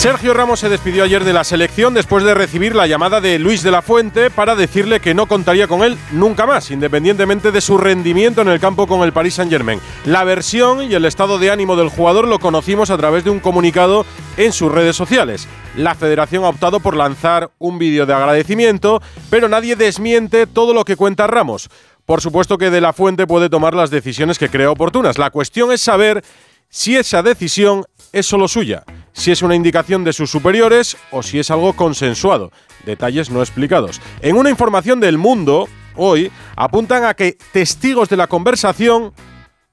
Sergio Ramos se despidió ayer de la selección después de recibir la llamada de Luis de la Fuente para decirle que no contaría con él nunca más, independientemente de su rendimiento en el campo con el Paris Saint-Germain. La versión y el estado de ánimo del jugador lo conocimos a través de un comunicado en sus redes sociales. La federación ha optado por lanzar un vídeo de agradecimiento, pero nadie desmiente todo lo que cuenta Ramos. Por supuesto que de la Fuente puede tomar las decisiones que crea oportunas. La cuestión es saber si esa decisión es solo suya, si es una indicación de sus superiores o si es algo consensuado. Detalles no explicados. En una información del mundo, hoy, apuntan a que testigos de la conversación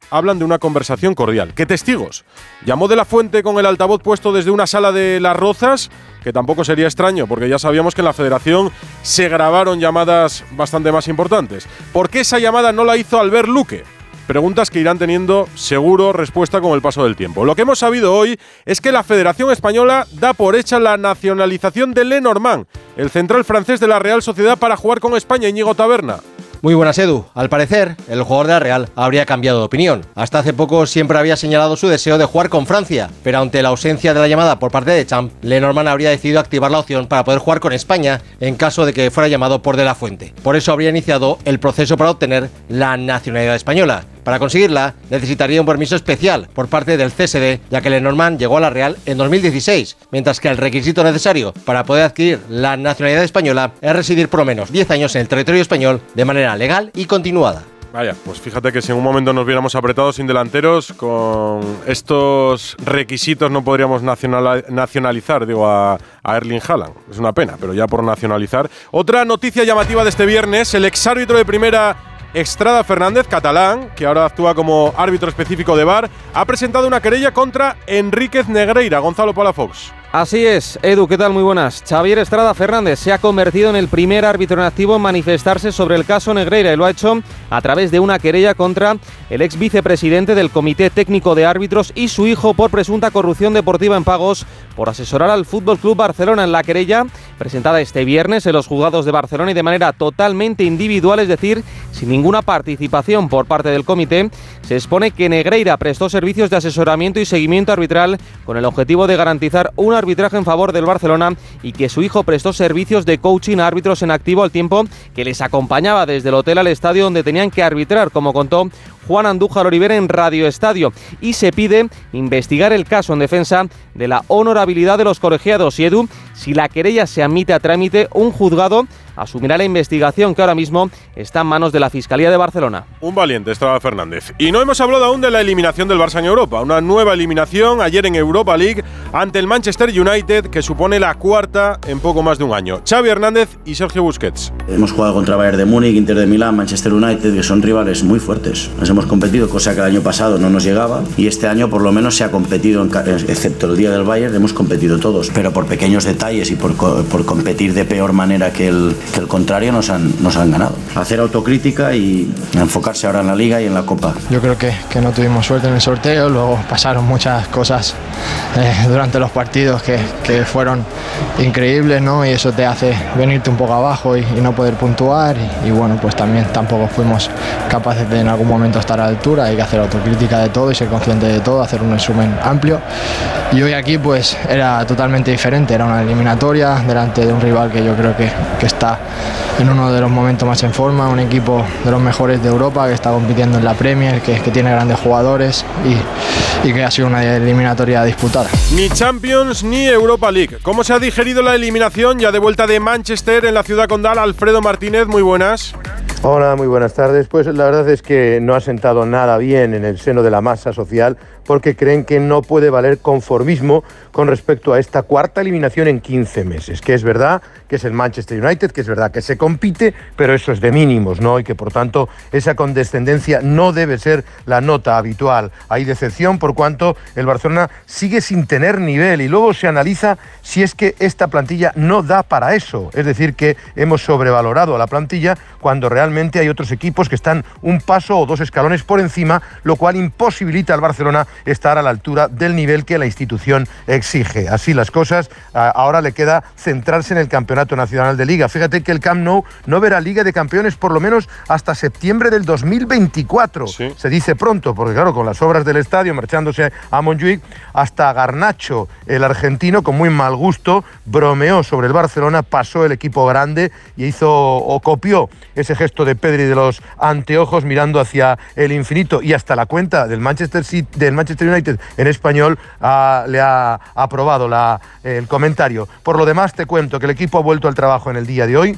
hablan de una conversación cordial. ¿Qué testigos? Llamó de la fuente con el altavoz puesto desde una sala de Las Rozas, que tampoco sería extraño, porque ya sabíamos que en la federación se grabaron llamadas bastante más importantes. ¿Por qué esa llamada no la hizo Albert Luque? Preguntas que irán teniendo seguro respuesta con el paso del tiempo. Lo que hemos sabido hoy es que la Federación Española da por hecha la nacionalización de Lenormand, el central francés de la Real Sociedad para jugar con España, Íñigo Taberna. Muy buenas, Edu. Al parecer, el jugador de la Real habría cambiado de opinión. Hasta hace poco siempre había señalado su deseo de jugar con Francia, pero ante la ausencia de la llamada por parte de Champ, Lenormand habría decidido activar la opción para poder jugar con España en caso de que fuera llamado por De La Fuente. Por eso habría iniciado el proceso para obtener la nacionalidad española. Para conseguirla, necesitaría un permiso especial por parte del CSD, ya que Lenormand llegó a la Real en 2016, mientras que el requisito necesario para poder adquirir la nacionalidad española es residir por lo menos 10 años en el territorio español de manera legal y continuada. Vaya, pues fíjate que si en un momento nos viéramos apretados sin delanteros, con estos requisitos no podríamos nacionalizar, digo, a, a Erling Haaland. Es una pena, pero ya por nacionalizar. Otra noticia llamativa de este viernes, el exárbitro de primera Estrada Fernández, catalán, que ahora actúa como árbitro específico de VAR, ha presentado una querella contra Enríquez Negreira. Gonzalo Palafox. Así es, Edu, ¿qué tal? Muy buenas. Xavier Estrada Fernández se ha convertido en el primer árbitro en activo en manifestarse sobre el caso Negreira y lo ha hecho a través de una querella contra el ex vicepresidente del Comité Técnico de Árbitros y su hijo por presunta corrupción deportiva en pagos por asesorar al Fútbol Club Barcelona en la querella presentada este viernes en los juzgados de Barcelona y de manera totalmente individual, es decir, sin ninguna participación por parte del comité, se expone que Negreira prestó servicios de asesoramiento y seguimiento arbitral con el objetivo de garantizar una arbitraje en favor del Barcelona y que su hijo prestó servicios de coaching a árbitros en activo al tiempo que les acompañaba desde el hotel al estadio donde tenían que arbitrar, como contó Juan Andújar Oliver en Radio Estadio. Y se pide investigar el caso en defensa de la honorabilidad de los colegiados y Edu, si la querella se admite a trámite, un juzgado asumirá la investigación que ahora mismo está en manos de la Fiscalía de Barcelona. Un valiente, Estrada Fernández. Y no hemos hablado aún de la eliminación del Barça en Europa. Una nueva eliminación ayer en Europa League ante el Manchester United, que supone la cuarta en poco más de un año. Xavi Hernández y Sergio Busquets. Hemos jugado contra Bayern de Múnich, Inter de Milán, Manchester United, que son rivales muy fuertes. Nos hemos competido, cosa que el año pasado no nos llegaba. Y este año por lo menos se ha competido, excepto el día del Bayern, hemos competido todos. Pero por pequeños detalles y por, por competir de peor manera que el, que el contrario nos han, nos han ganado. Hacer autocrítica y enfocarse ahora en la liga y en la copa. Yo creo que, que no tuvimos suerte en el sorteo, luego pasaron muchas cosas eh, durante los partidos que, que, fueron increíbles, ¿no? Y eso te hace venirte un poco abajo y, y no poder puntuar. Y, y, bueno, pues también tampoco fuimos capaces de en algún momento estar a la altura. Hay que hacer autocrítica de todo y ser consciente de todo, hacer un resumen amplio. Y hoy aquí pues era totalmente diferente, era una eliminatoria delante de un rival que yo creo que, que está en uno de los momentos más en forma, un equipo de los mejores de Europa que está compitiendo en la Premier, que, que tiene grandes jugadores y, y, que ha sido una eliminatoria disputada. Ni Champions ni Europa League. ¿Cómo se ha digerido la eliminación ya de vuelta de Manchester en la ciudad condal? Alfredo Martínez, muy buenas. Hola, muy buenas tardes. Pues la verdad es que no ha sentado nada bien en el seno de la masa social porque creen que no puede valer conformismo con respecto a esta cuarta eliminación en 15 meses, que es verdad que es el Manchester United, que es verdad que se compite, pero eso es de mínimos, ¿no? Y que por tanto esa condescendencia no debe ser la nota habitual. Hay decepción por cuanto el Barcelona sigue sin tener nivel y luego se analiza si es que esta plantilla no da para eso, es decir, que hemos sobrevalorado a la plantilla cuando realmente hay otros equipos que están un paso o dos escalones por encima, lo cual imposibilita al Barcelona estar a la altura del nivel que la institución exige. Así las cosas, ahora le queda centrarse en el Campeonato Nacional de Liga. Fíjate que el Camp Nou no verá Liga de Campeones por lo menos hasta septiembre del 2024. Se dice pronto, porque claro, con las obras del estadio marchándose a Montjuic, hasta Garnacho, el argentino, con muy mal gusto, bromeó sobre el Barcelona, pasó el equipo grande y hizo o copió ese gesto de Pedri de los anteojos mirando hacia el infinito y hasta la cuenta del Manchester, City, del Manchester United en español ah, le ha aprobado la, el comentario. Por lo demás, te cuento que el equipo ha vuelto al trabajo en el día de hoy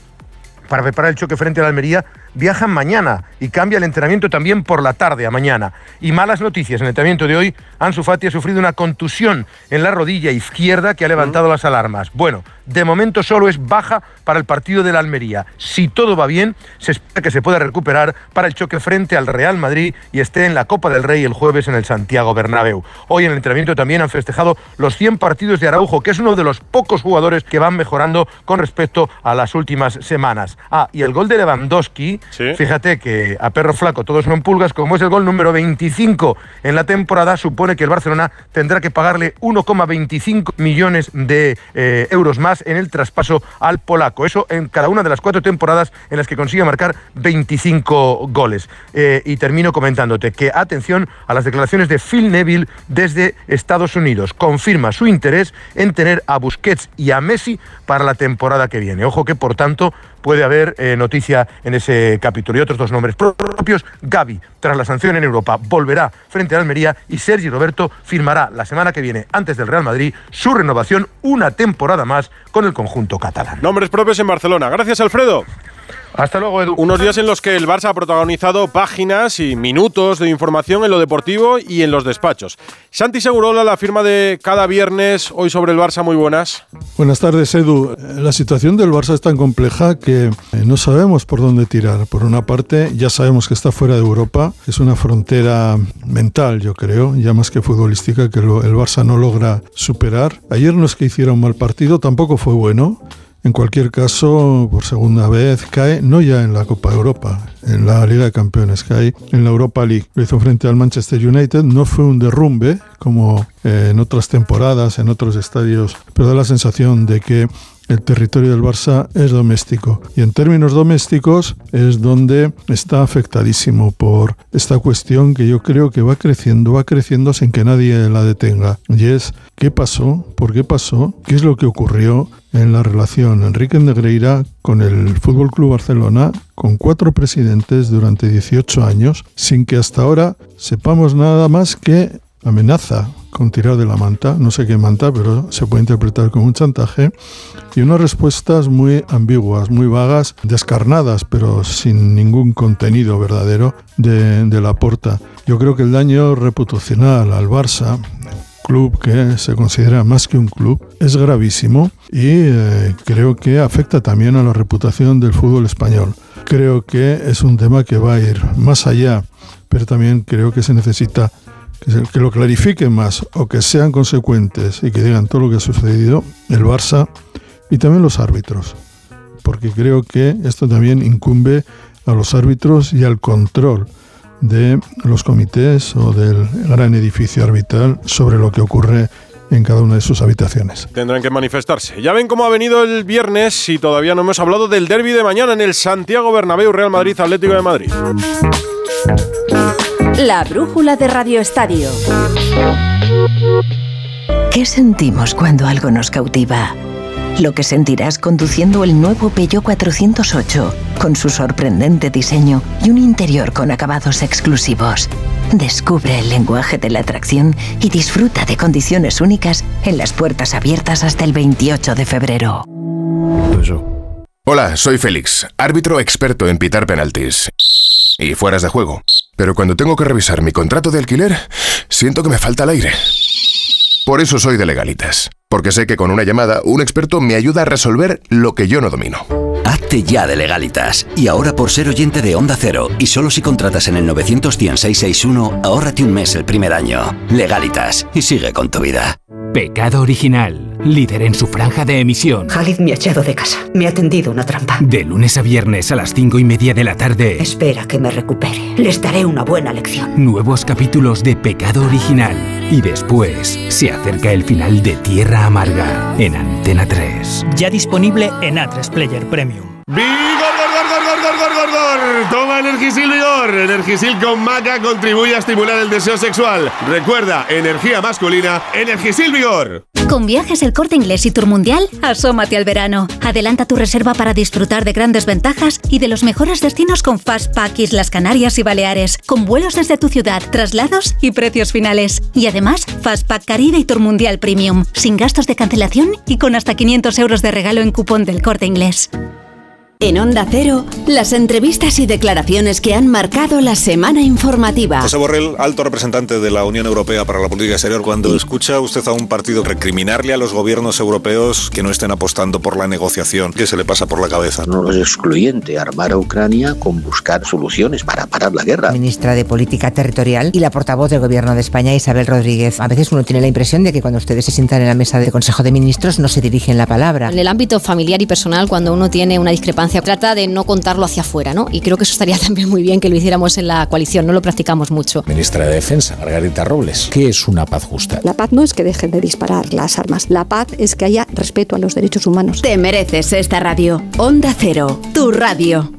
para preparar el choque frente a la Almería viajan mañana y cambia el entrenamiento también por la tarde a mañana. Y malas noticias, en el entrenamiento de hoy, Ansu Fati ha sufrido una contusión en la rodilla izquierda que ha levantado las alarmas. Bueno, de momento solo es baja para el partido de la Almería. Si todo va bien, se espera que se pueda recuperar para el choque frente al Real Madrid y esté en la Copa del Rey el jueves en el Santiago Bernabéu. Hoy en el entrenamiento también han festejado los 100 partidos de Araujo, que es uno de los pocos jugadores que van mejorando con respecto a las últimas semanas. Ah, y el gol de Lewandowski Fíjate que a perro flaco todos son pulgas, como es el gol número 25 en la temporada, supone que el Barcelona tendrá que pagarle 1,25 millones de eh, euros más en el traspaso al polaco. Eso en cada una de las cuatro temporadas en las que consigue marcar 25 goles. Eh, y termino comentándote que atención a las declaraciones de Phil Neville desde Estados Unidos. Confirma su interés en tener a Busquets y a Messi para la temporada que viene. Ojo que, por tanto, puede haber eh, noticia en ese capítulo. Y otros dos nombres propios, Gaby, tras la sanción en Europa, volverá frente a Almería y Sergi Roberto firmará la semana que viene, antes del Real Madrid, su renovación una temporada más con el conjunto catalán. Nombres propios en Barcelona. Gracias, Alfredo. Hasta luego, Edu. Unos días en los que el Barça ha protagonizado páginas y minutos de información en lo deportivo y en los despachos. Santi Segurola, la firma de cada viernes, hoy sobre el Barça, muy buenas. Buenas tardes, Edu. La situación del Barça es tan compleja que eh, no sabemos por dónde tirar. Por una parte, ya sabemos que está fuera de Europa, es una frontera mental, yo creo, ya más que futbolística, que el Barça no logra superar. Ayer no es que hiciera un mal partido, tampoco fue bueno. En cualquier caso, por segunda vez cae, no ya en la Copa de Europa, en la Liga de Campeones, cae en la Europa League. Lo hizo frente al Manchester United, no fue un derrumbe como eh, en otras temporadas, en otros estadios, pero da la sensación de que el territorio del Barça es doméstico. Y en términos domésticos es donde está afectadísimo por esta cuestión que yo creo que va creciendo, va creciendo sin que nadie la detenga. Y es, ¿qué pasó? ¿Por qué pasó? ¿Qué es lo que ocurrió? en la relación Enrique Negreira con el Fútbol Club Barcelona, con cuatro presidentes durante 18 años, sin que hasta ahora sepamos nada más que amenaza con tirar de la manta, no sé qué manta, pero se puede interpretar como un chantaje, y unas respuestas muy ambiguas, muy vagas, descarnadas, pero sin ningún contenido verdadero de, de la porta. Yo creo que el daño reputacional al Barça club que se considera más que un club es gravísimo y eh, creo que afecta también a la reputación del fútbol español. Creo que es un tema que va a ir más allá, pero también creo que se necesita que, lo clarifiquen más o que sean consecuentes y que digan todo lo que ha sucedido el Barça y también los árbitros, porque creo que esto también incumbe a los árbitros y al control de los comités o del gran edificio arbitral sobre lo que ocurre en cada una de sus habitaciones. Tendrán que manifestarse. Ya ven cómo ha venido el viernes y todavía no hemos hablado del derby de mañana en el Santiago Bernabéu Real Madrid Atlético de Madrid. La brújula de Radio Estadio. ¿Qué sentimos cuando algo nos cautiva? lo que sentirás conduciendo el nuevo Peugeot 408, con su sorprendente diseño y un interior con acabados exclusivos. Descubre el lenguaje de la atracción y disfruta de condiciones únicas en las puertas abiertas hasta el 28 de febrero. Hola, soy Félix, árbitro experto en pitar penaltis y fueras de juego. Pero cuando tengo que revisar mi contrato de alquiler, siento que me falta el aire. Por eso soy de legalitas porque sé que con una llamada un experto me ayuda a resolver lo que yo no domino. Hazte ya de legalitas. Y ahora por ser oyente de Onda Cero, y solo si contratas en el 91661, ahórrate un mes el primer año. Legalitas, y sigue con tu vida. Pecado Original, líder en su franja de emisión. Khalid me ha echado de casa. Me ha tendido una trampa. De lunes a viernes a las cinco y media de la tarde. Espera que me recupere. Les daré una buena lección. Nuevos capítulos de Pecado Original. Y después se acerca el final de Tierra Amarga en Antena 3. Ya disponible en A3 Player Premium. ¡Vigor, gor, gor, gor, gor, gor, gor! Toma Energisil Vigor. Energisil con maca contribuye a estimular el deseo sexual. Recuerda, energía masculina, Energisil Vigor. Con viajes el corte inglés y Tour Mundial, asómate al verano. Adelanta tu reserva para disfrutar de grandes ventajas y de los mejores destinos con Fastpack Islas Canarias y Baleares, con vuelos desde tu ciudad, traslados y precios finales. Y además, Fastpack Caribe y Tour Mundial Premium, sin gastos de cancelación y con hasta 500 euros de regalo en cupón del corte inglés. En Onda Cero, las entrevistas y declaraciones que han marcado la semana informativa. José Borrell, alto representante de la Unión Europea para la política exterior, cuando escucha usted a un partido recriminarle a los gobiernos europeos que no estén apostando por la negociación, ¿qué se le pasa por la cabeza? No es excluyente armar a Ucrania con buscar soluciones para parar la guerra. Ministra de Política Territorial y la portavoz del Gobierno de España, Isabel Rodríguez. A veces uno tiene la impresión de que cuando ustedes se sientan en la mesa de Consejo de Ministros no se dirigen la palabra. En el ámbito familiar y personal, cuando uno tiene una discrepancia trata de no contarlo hacia afuera, ¿no? Y creo que eso estaría también muy bien que lo hiciéramos en la coalición, no lo practicamos mucho. Ministra de Defensa, Margarita Robles, ¿qué es una paz justa? La paz no es que dejen de disparar las armas, la paz es que haya respeto a los derechos humanos. Te mereces esta radio. Onda Cero, tu radio.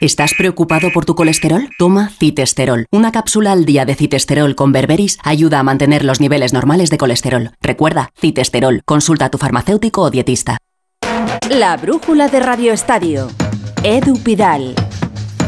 ¿Estás preocupado por tu colesterol? Toma citesterol. Una cápsula al día de citesterol con berberis ayuda a mantener los niveles normales de colesterol. Recuerda, citesterol. Consulta a tu farmacéutico o dietista. La brújula de Radio Estadio. Edu Pidal.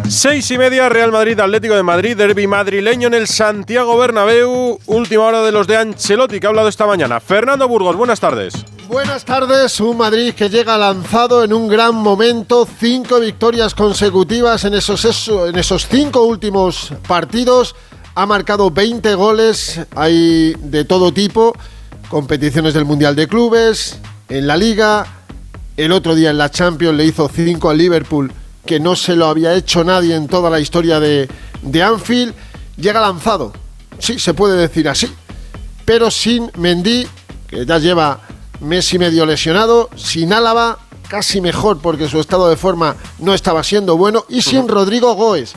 Seis y media, Real Madrid, Atlético de Madrid, derby madrileño en el Santiago Bernabéu. Última hora de los de Ancelotti que ha hablado esta mañana. Fernando Burgos, buenas tardes. Buenas tardes, un Madrid que llega lanzado en un gran momento, cinco victorias consecutivas en esos, en esos cinco últimos partidos, ha marcado 20 goles, hay de todo tipo, competiciones del Mundial de Clubes, en la Liga, el otro día en la Champions le hizo 5 al Liverpool, que no se lo había hecho nadie en toda la historia de, de Anfield. Llega lanzado, sí, se puede decir así, pero sin Mendy, que ya lleva mes y medio lesionado, sin Álava, casi mejor porque su estado de forma no estaba siendo bueno, y sin Rodrigo Goes,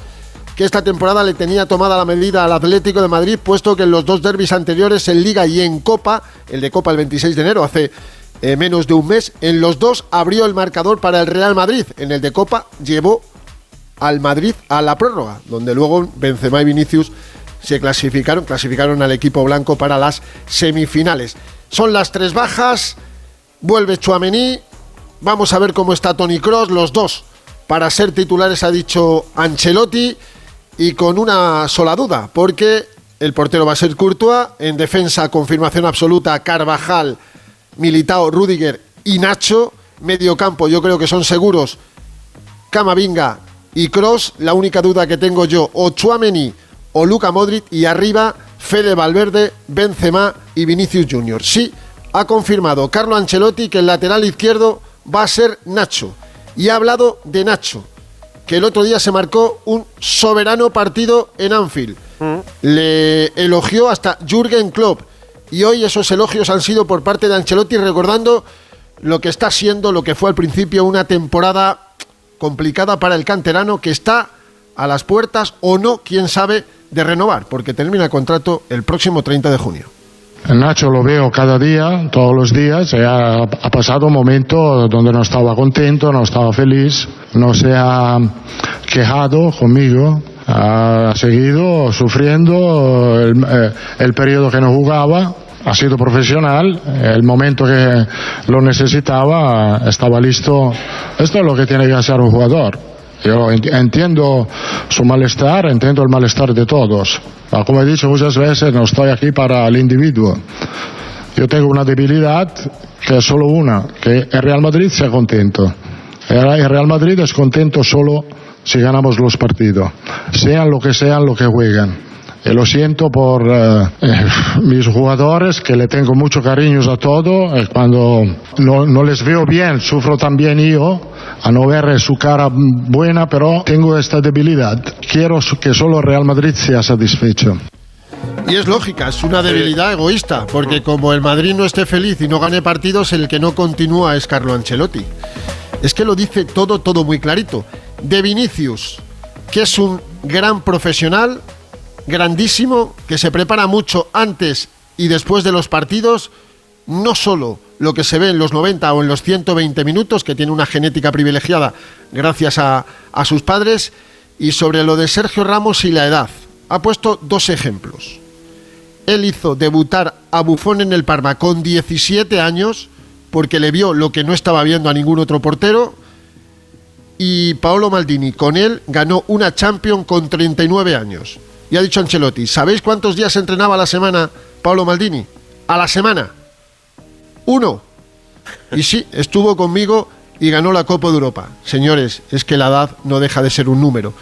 que esta temporada le tenía tomada la medida al Atlético de Madrid, puesto que en los dos derbis anteriores, en Liga y en Copa, el de Copa el 26 de enero, hace eh, menos de un mes. En los dos abrió el marcador para el Real Madrid. En el de Copa llevó al Madrid a la prórroga, donde luego Benzema y Vinicius se clasificaron, clasificaron al equipo blanco para las semifinales. Son las tres bajas, vuelve Chuamení, vamos a ver cómo está Tony Cross, los dos para ser titulares ha dicho Ancelotti y con una sola duda, porque el portero va a ser Courtois, en defensa confirmación absoluta Carvajal, Militao, Rudiger y Nacho. Medio campo, yo creo que son seguros Camavinga y Cross. La única duda que tengo yo, o Chuameni o Luca Modric. Y arriba, Fede Valverde, Benzema y Vinicius Junior. Sí, ha confirmado Carlo Ancelotti que el lateral izquierdo va a ser Nacho. Y ha hablado de Nacho, que el otro día se marcó un soberano partido en Anfield. Le elogió hasta Jürgen Klopp y hoy esos elogios han sido por parte de Ancelotti recordando lo que está siendo, lo que fue al principio una temporada complicada para el canterano que está a las puertas o no, quién sabe, de renovar, porque termina el contrato el próximo 30 de junio. Nacho lo veo cada día, todos los días. Ha, ha, pasado un momento donde no estaba contento, no estaba feliz, no se ha quejado conmigo. Ha seguido sufriendo el, eh, el periodo que no jugaba. Ha sido profesional. El momento que lo necesitaba estaba listo. Esto es lo que tiene que hacer un jugador. Yo entiendo su malestar, entiendo el malestar de todos. Como he dicho muchas veces, no estoy aquí para el individuo. Yo tengo una debilidad que es solo una, que el Real Madrid sea contento. El Real Madrid es contento solo si ganamos los partidos, sean lo que sean lo que juegan. Y lo siento por eh, eh, mis jugadores, que le tengo mucho cariño a todo. Y cuando no, no, les veo bien, sufro también yo a no ver su cara buena, pero tengo esta debilidad. Quiero que solo Real Madrid sea satisfecho. Y es lógica, es una debilidad egoísta, porque como el Madrid no esté feliz y no gane partidos, el que no continúa es Carlo Ancelotti. Es que lo dice todo, todo muy clarito. De Vinicius, que es un gran profesional, grandísimo, que se prepara mucho antes y después de los partidos, no solo lo que se ve en los 90 o en los 120 minutos, que tiene una genética privilegiada gracias a, sus padres, y sobre lo de Sergio Ramos y la edad. Ha puesto dos ejemplos. Él hizo debutar a Bufón en el Parma con 17 años, porque le vio lo que no estaba viendo a ningún otro portero, y Paolo Maldini con él ganó una Champions con 39 años. Y ha dicho Ancelotti, ¿sabéis cuántos días entrenaba a la semana Paolo Maldini? A la semana. Uno. Y sí, estuvo conmigo y ganó la Copa de Europa. Señores, es que la edad no deja de ser un número.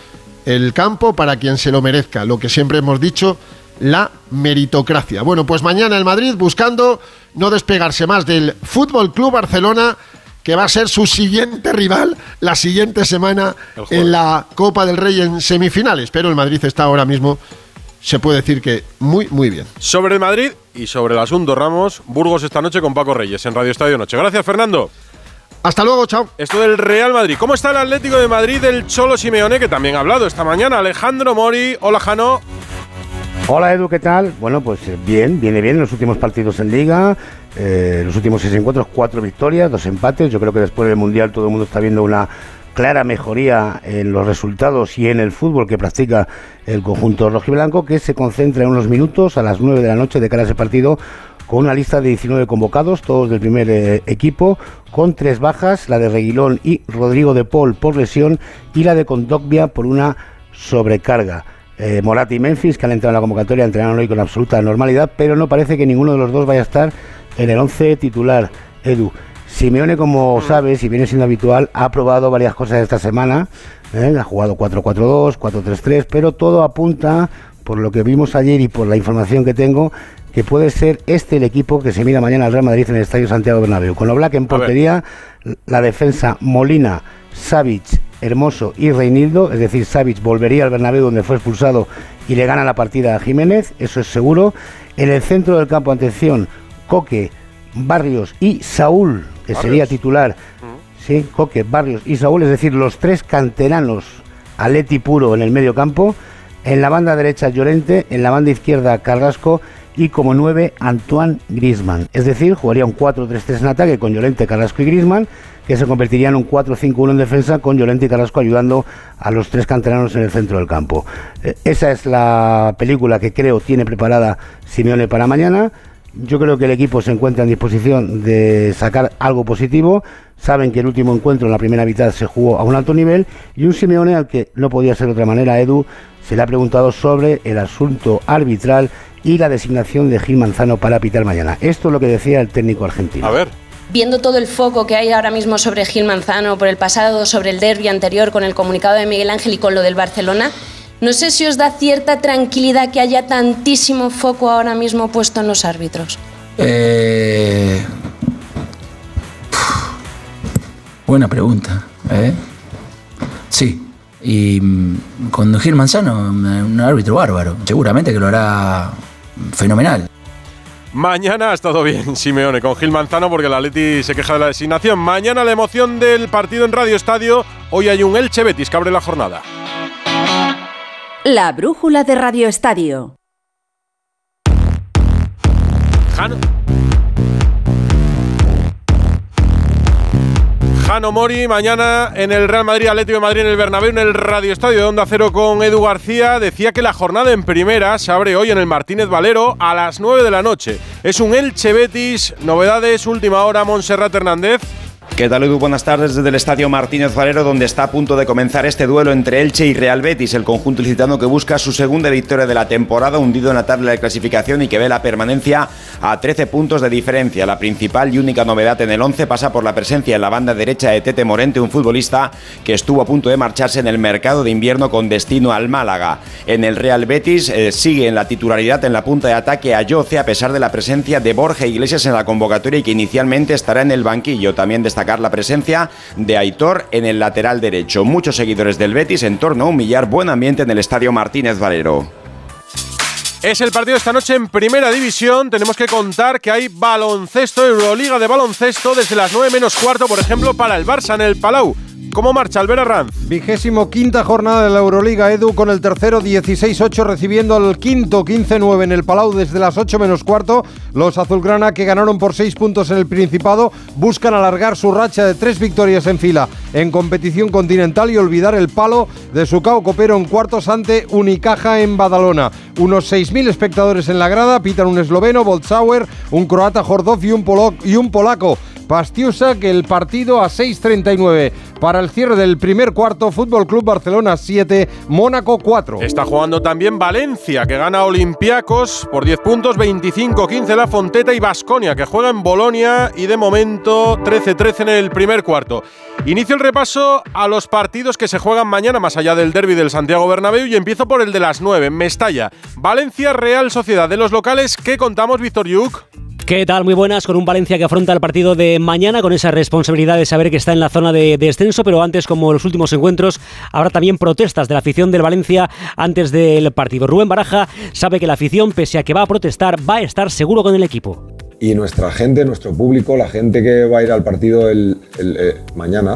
El campo para quien se lo merezca, lo que siempre hemos dicho, la meritocracia. Bueno, pues mañana el Madrid buscando no despegarse más del Fútbol Club Barcelona, que va a ser su siguiente rival la siguiente semana en la Copa del Rey en semifinales. Pero el Madrid está ahora mismo, se puede decir que muy, muy bien. Sobre el Madrid y sobre el asunto Ramos, Burgos esta noche con Paco Reyes en Radio Estadio Noche. Gracias, Fernando. Hasta luego, chao. Esto del Real Madrid. ¿Cómo está el Atlético de Madrid del Cholo Simeone, que también ha hablado esta mañana? Alejandro Mori. Hola, Jano. Hola Edu, ¿qué tal? Bueno, pues bien, viene bien en los últimos partidos en Liga, eh, los últimos seis encuentros, cuatro victorias, dos empates. Yo creo que después del Mundial todo el mundo está viendo una clara mejoría en los resultados y en el fútbol que practica el conjunto rojiblanco, que se concentra en unos minutos a las nueve de la noche de cara a ese partido con una lista de 19 convocados, todos del primer eh, equipo, con tres bajas, la de Reguilón y Rodrigo de Paul por lesión y la de Condogbia por una sobrecarga. Eh, Morata y Memphis, que han entrado en la convocatoria, entrenaron hoy con absoluta normalidad, pero no parece que ninguno de los dos vaya a estar en el 11 titular. Edu, Simeone, como sabes, y viene siendo habitual, ha probado varias cosas esta semana. ¿eh? Ha jugado 4-4-2, 4-3-3, pero todo apunta, por lo que vimos ayer y por la información que tengo, que puede ser este el equipo que se mira mañana al Real Madrid en el Estadio Santiago Bernabéu. Con Oblak en portería, la defensa Molina, Savic, Hermoso y Reinildo, es decir, Savic volvería al Bernabéu donde fue expulsado y le gana la partida a Jiménez, eso es seguro. En el centro del campo, atención, Coque, Barrios y Saúl, que sería titular. Sí, Coque, Barrios y Saúl, es decir, los tres canteranos Aleti puro en el medio campo. En la banda derecha Llorente, en la banda izquierda Carrasco y como nueve Antoine Grisman. Es decir, jugaría un 4-3-3 en ataque con Llorente, Carrasco y Grisman, que se convertiría en un 4-5-1 en defensa con Llorente y Carrasco ayudando a los tres canteranos en el centro del campo. Eh, esa es la película que creo tiene preparada Simeone para mañana. Yo creo que el equipo se encuentra en disposición de sacar algo positivo. Saben que el último encuentro en la primera mitad se jugó a un alto nivel y un Simeone al que no podía ser de otra manera, Edu, se le ha preguntado sobre el asunto arbitral y la designación de Gil Manzano para pitar mañana. Esto es lo que decía el técnico argentino. A ver. Viendo todo el foco que hay ahora mismo sobre Gil Manzano, por el pasado, sobre el derby anterior, con el comunicado de Miguel Ángel y con lo del Barcelona, no sé si os da cierta tranquilidad que haya tantísimo foco ahora mismo puesto en los árbitros. Eh... Buena pregunta. ¿eh? Sí. Y mm, con Gil Manzano, un árbitro bárbaro. Seguramente que lo hará fenomenal. Mañana ha estado bien Simeone con Gil Manzano porque el Atleti se queja de la designación. Mañana la emoción del partido en Radio Estadio. Hoy hay un Elche Betis que abre la jornada. La brújula de Radio Estadio. Jano. Mori, mañana en el Real Madrid Atlético de Madrid en el Bernabéu, en el Radio Estadio de Onda Cero con Edu García, decía que la jornada en primera se abre hoy en el Martínez Valero a las 9 de la noche. Es un Elche Betis, novedades, última hora, Montserrat Hernández. ¿Qué tal, Edu? Buenas tardes desde el Estadio Martínez Valero, donde está a punto de comenzar este duelo entre Elche y Real Betis, el conjunto licitano que busca su segunda victoria de la temporada, hundido en la tabla de clasificación y que ve la permanencia a 13 puntos de diferencia. La principal y única novedad en el 11 pasa por la presencia en la banda derecha de Tete Morente, un futbolista que estuvo a punto de marcharse en el mercado de invierno con destino al Málaga. En el Real Betis eh, sigue en la titularidad en la punta de ataque a Yoce, a pesar de la presencia de Borja Iglesias en la convocatoria y que inicialmente estará en el banquillo. También destacar la presencia de Aitor en el lateral derecho. Muchos seguidores del Betis en torno a un millar buen ambiente en el estadio Martínez Valero. Es el partido esta noche en Primera División. Tenemos que contar que hay baloncesto, Euroliga de baloncesto, desde las 9 menos cuarto, por ejemplo, para el Barça en el Palau. ¿Cómo marcha Albert Ranz? Vigésimo quinta jornada de la Euroliga Edu con el tercero 16-8 recibiendo al quinto 15-9 en el Palau desde las 8 menos cuarto. Los azulgrana que ganaron por 6 puntos en el Principado buscan alargar su racha de tres victorias en fila en competición continental y olvidar el palo de su copero en cuartos ante Unicaja en Badalona. Unos 6.000 espectadores en la grada, pitan un esloveno, Boltzauer, un croata Jordov y un polaco. Pastiusa que el partido a 6.39 para el cierre del primer cuarto, Fútbol Club Barcelona 7, Mónaco 4. Está jugando también Valencia, que gana Olympiacos por 10 puntos, 25-15 La Fonteta y Basconia, que juega en Bolonia y de momento 13-13 en el primer cuarto. Inicio el repaso a los partidos que se juegan mañana, más allá del derby del Santiago Bernabéu, y empiezo por el de las 9, en Mestalla. Valencia Real Sociedad de los locales, ¿qué contamos, Víctor Yuk? ¿Qué tal? Muy buenas, con un Valencia que afronta el partido de mañana con esa responsabilidad de saber que está en la zona de descenso, pero antes, como los últimos encuentros, habrá también protestas de la afición del Valencia antes del partido. Rubén Baraja sabe que la afición, pese a que va a protestar, va a estar seguro con el equipo. y nuestra gente, nuestro público, la gente que va a ir al partido el, eh, mañana,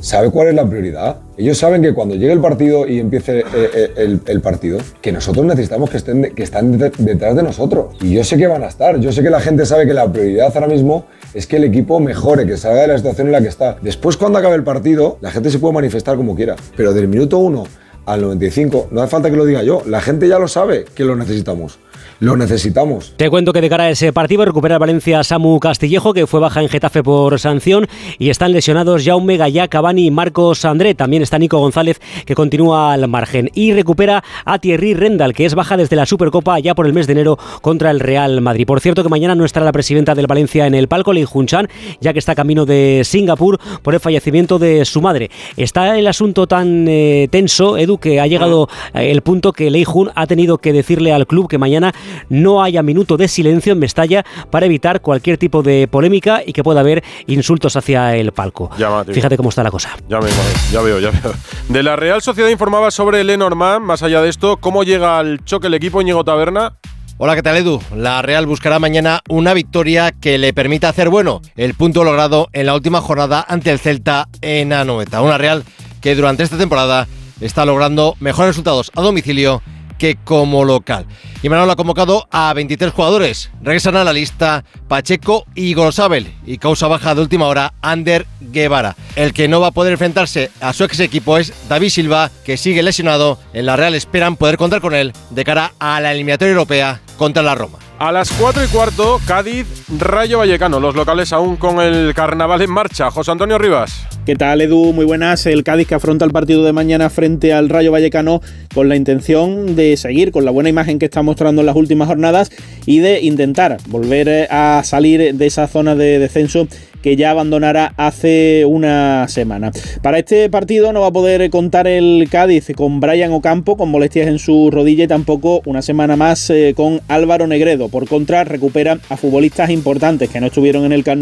sabe cuál es la prioridad. Ellos saben que cuando llegue el partido y empiece eh, eh, el, partido, que nosotros necesitamos que estén, que están de- detrás de nosotros. Y yo sé que van a estar. Yo sé que la gente sabe que la prioridad ahora mismo es que el equipo mejore, que salga de la situación en la que está. Después, cuando acabe el partido, la gente se puede manifestar como quiera. Pero del minuto 1 al 95, no hace falta que lo diga yo. La gente ya lo sabe que lo necesitamos. Lo necesitamos. Te cuento que de cara a ese partido recupera el Valencia Samu Castillejo, que fue baja en Getafe por sanción, y están lesionados Jaume Gallá, Cavani y Marcos André. También está Nico González, que continúa al margen. Y recupera a Thierry Rendal, que es baja desde la Supercopa ya por el mes de enero contra el Real Madrid. Por cierto, que mañana no estará la presidenta del Valencia en el palco, Lei Junchan, ya que está camino de Singapur por el fallecimiento de su madre. Está el asunto tan eh, tenso, Edu, que ha llegado eh, el punto que Lei Jun ha tenido que decirle al club que mañana no haya minuto de silencio en Mestalla para evitar cualquier tipo de polémica y que pueda haber insultos hacia el palco. Llamativo. Fíjate cómo está la cosa. Ya, me ya veo, ya veo. De la Real Sociedad informaba sobre Lenormand, más allá de esto, ¿cómo llega al choque el equipo Íñigo Taberna? Hola, ¿qué tal Edu? La Real buscará mañana una victoria que le permita hacer bueno el punto logrado en la última jornada ante el Celta en Anoeta. Una Real que durante esta temporada está logrando mejores resultados a domicilio que como local. Y Manuel ha convocado a 23 jugadores. Regresan a la lista Pacheco y Golosabel. Y causa baja de última hora, Ander Guevara. El que no va a poder enfrentarse a su ex equipo es David Silva, que sigue lesionado. En la Real esperan poder contar con él de cara a la eliminatoria europea contra la Roma. A las 4 y cuarto, Cádiz, Rayo Vallecano. Los locales aún con el carnaval en marcha. José Antonio Rivas. ¿Qué tal, Edu? Muy buenas. El Cádiz que afronta el partido de mañana frente al Rayo Vallecano con la intención de seguir con la buena imagen que está mostrando en las últimas jornadas y de intentar volver eh, a salir de esa zona de descenso que ya abandonara hace una semana. Para este partido no va a poder contar el Cádiz con Brian Ocampo con molestias en su rodilla y tampoco una semana más eh, con Álvaro Negredo. Por contra, recupera a futbolistas importantes que no estuvieron en el Camp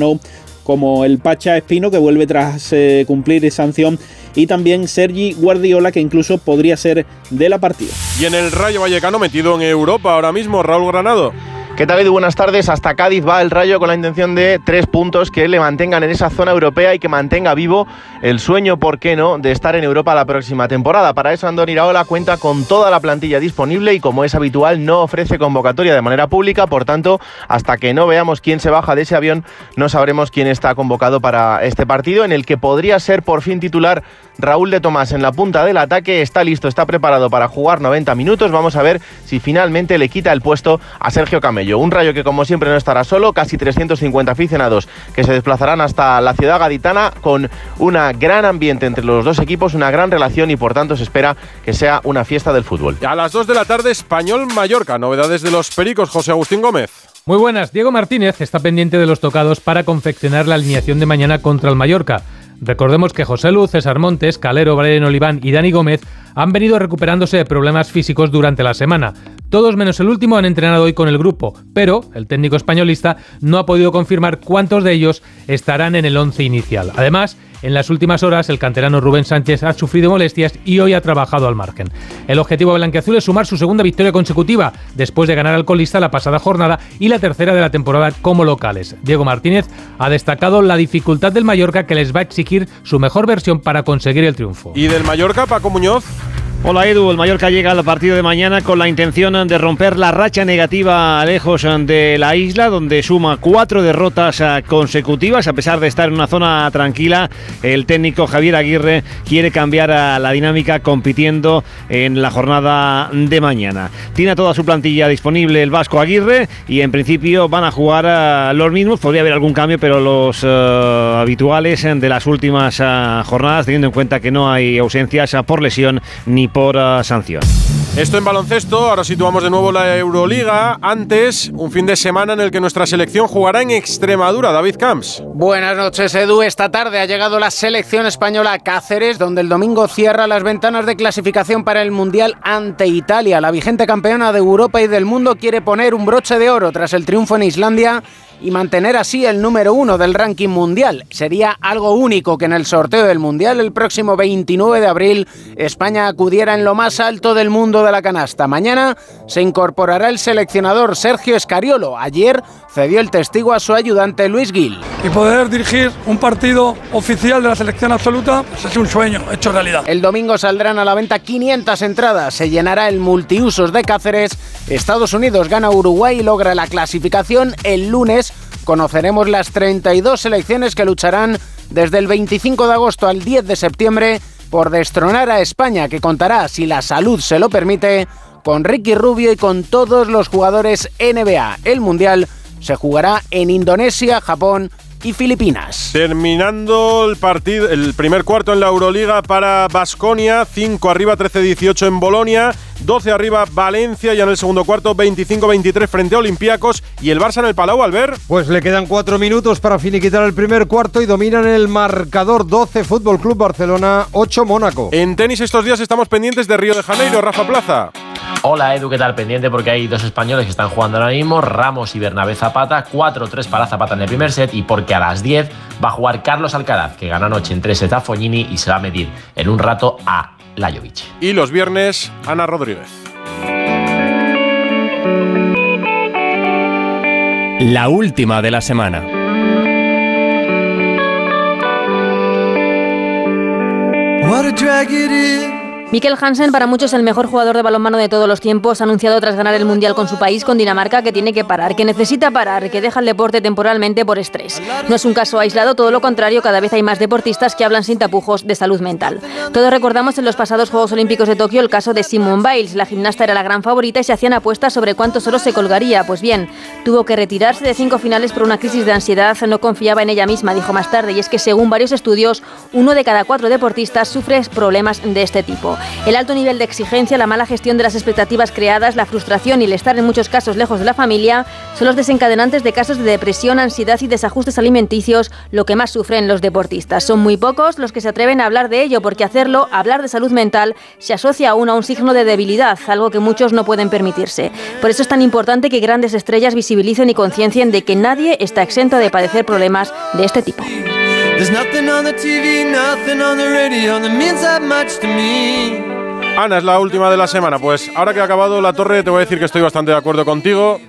como el Pacha Espino que vuelve tras eh, cumplir sanción y también Sergi Guardiola que incluso podría ser de la partida. Y en el Rayo Vallecano metido en Europa ahora mismo, Raúl Granado. ¿Qué tal, Edu? Buenas tardes. Hasta Cádiz va el Rayo con la intención de tres puntos que le mantengan en esa zona europea y que mantenga vivo el sueño, ¿por qué no?, de estar en Europa la próxima temporada. Para eso, Andón Iraola cuenta con toda la plantilla disponible y, como es habitual, no ofrece convocatoria de manera pública. Por tanto, hasta que no veamos quién se baja de ese avión, no sabremos quién está convocado para este partido, en el que podría ser por fin titular Raúl de Tomás en la punta del ataque. Está listo, está preparado para jugar 90 minutos. Vamos a ver si finalmente le quita el puesto a Sergio Camello. Un rayo que, como siempre, no estará solo. Casi 350 aficionados que se desplazarán hasta la ciudad gaditana con un gran ambiente entre los dos equipos, una gran relación y, por tanto, se espera que sea una fiesta del fútbol. A las 2 de la tarde, Español Mallorca. Novedades de los Pericos, José Agustín Gómez. Muy buenas. Diego Martínez está pendiente de los tocados para confeccionar la alineación de mañana contra el Mallorca. Recordemos que José Luz, César Montes, Calero, Brian Oliván y Dani Gómez han venido recuperándose de problemas físicos durante la semana. Todos menos el último han entrenado hoy con el grupo, pero el técnico españolista no ha podido confirmar cuántos de ellos estarán en el once inicial. Además, en las últimas horas, el canterano Rubén Sánchez ha sufrido molestias y hoy ha trabajado al margen. El objetivo blanqueazul es sumar su segunda victoria consecutiva, después de ganar al colista la pasada jornada y la tercera de la temporada como locales. Diego Martínez ha destacado la dificultad del Mallorca que les va a exigir su mejor versión para conseguir el triunfo. ¿Y del Mallorca, Paco Muñoz? Hola Edu, el Mallorca llega al partido de mañana con la intención de romper la racha negativa lejos de la isla, donde suma cuatro derrotas eh, consecutivas. A pesar de estar en una zona tranquila, el técnico Javier Aguirre quiere cambiar a la dinámica compitiendo en la jornada de mañana. Tiene toda su plantilla disponible el Vasco Aguirre y en principio van a jugar a los mismos. Podría haber algún cambio, pero los eh, habituales de las últimas eh, jornadas, teniendo en cuenta que no hay ausencias por lesión ni por uh, sanción. Esto en baloncesto, ahora situamos de nuevo la Euroliga. Antes, un fin de semana en el que nuestra selección jugará en Extremadura. David Camps. Buenas noches, Edu. Esta tarde ha llegado la selección española a Cáceres, donde el domingo cierra las ventanas de clasificación para el Mundial ante Italia. La vigente campeona de Europa y del mundo quiere poner un broche de oro tras el triunfo en Islandia y mantener así el número uno del ranking mundial. Sería algo único que en el sorteo del mundial el próximo 29 de abril España acudiera en lo más alto del mundo de la canasta. Mañana se incorporará el seleccionador Sergio Escariolo. Ayer cedió el testigo a su ayudante Luis Gil. Y poder dirigir un partido oficial de la selección absoluta pues es un sueño hecho realidad. El domingo saldrán a la venta 500 entradas. Se llenará el multiusos de Cáceres. Estados Unidos gana Uruguay y logra la clasificación el lunes conoceremos las 32 selecciones que lucharán desde el 25 de agosto al 10 de septiembre por destronar a España, que contará, si la salud se lo permite, con Ricky Rubio y con todos los jugadores NBA. El Mundial se jugará en Indonesia, Japón y Filipinas. Terminando el partido, el primer cuarto en la Euroliga para Basconia, 5 arriba, 13-18 en Bolonia, 12 arriba Valencia y en el segundo cuarto 25-23 frente a Olympiacos y el Barça en el Palau, Albert. Pues le quedan 4 minutos para finiquitar el primer cuarto y dominan el marcador 12 Fútbol Club Barcelona, 8 Mónaco. En tenis estos días estamos pendientes de Río de Janeiro, Rafa Plaza. Hola Edu, ¿qué tal? Pendiente porque hay dos españoles que están jugando ahora mismo, Ramos y Bernabé Zapata, 4-3 para Zapata en el primer set y porque a las 10 va a jugar Carlos Alcaraz, que gana anoche en 3 sets a Fognini y se va a medir en un rato a Lajovic. Y los viernes, Ana Rodríguez. La última de la semana. What a drag it is. Mikkel Hansen, para muchos el mejor jugador de balonmano de todos los tiempos, ha anunciado tras ganar el Mundial con su país, con Dinamarca, que tiene que parar, que necesita parar, que deja el deporte temporalmente por estrés. No es un caso aislado, todo lo contrario, cada vez hay más deportistas que hablan sin tapujos de salud mental. Todos recordamos en los pasados Juegos Olímpicos de Tokio el caso de Simone Biles. La gimnasta era la gran favorita y se hacían apuestas sobre cuántos oro se colgaría. Pues bien, tuvo que retirarse de cinco finales por una crisis de ansiedad, no confiaba en ella misma, dijo más tarde, y es que según varios estudios, uno de cada cuatro deportistas sufre problemas de este tipo. El alto nivel de exigencia, la mala gestión de las expectativas creadas, la frustración y el estar en muchos casos lejos de la familia son los desencadenantes de casos de depresión, ansiedad y desajustes alimenticios, lo que más sufren los deportistas. Son muy pocos los que se atreven a hablar de ello, porque hacerlo, hablar de salud mental, se asocia aún a un signo de debilidad, algo que muchos no pueden permitirse. Por eso es tan importante que grandes estrellas visibilicen y conciencien de que nadie está exento de padecer problemas de este tipo. Ana, es la última de la semana. Pues ahora que ha acabado la torre, te voy a decir que estoy bastante de acuerdo contigo.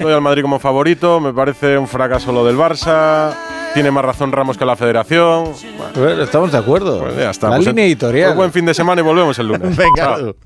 Doy al Madrid como favorito. Me parece un fracaso lo del Barça. Tiene más razón Ramos que la federación. Bueno, estamos de acuerdo. Pues ya está. La Pues, línea editorial. pues buen fin de semana y volvemos el lunes. Venga, Chao.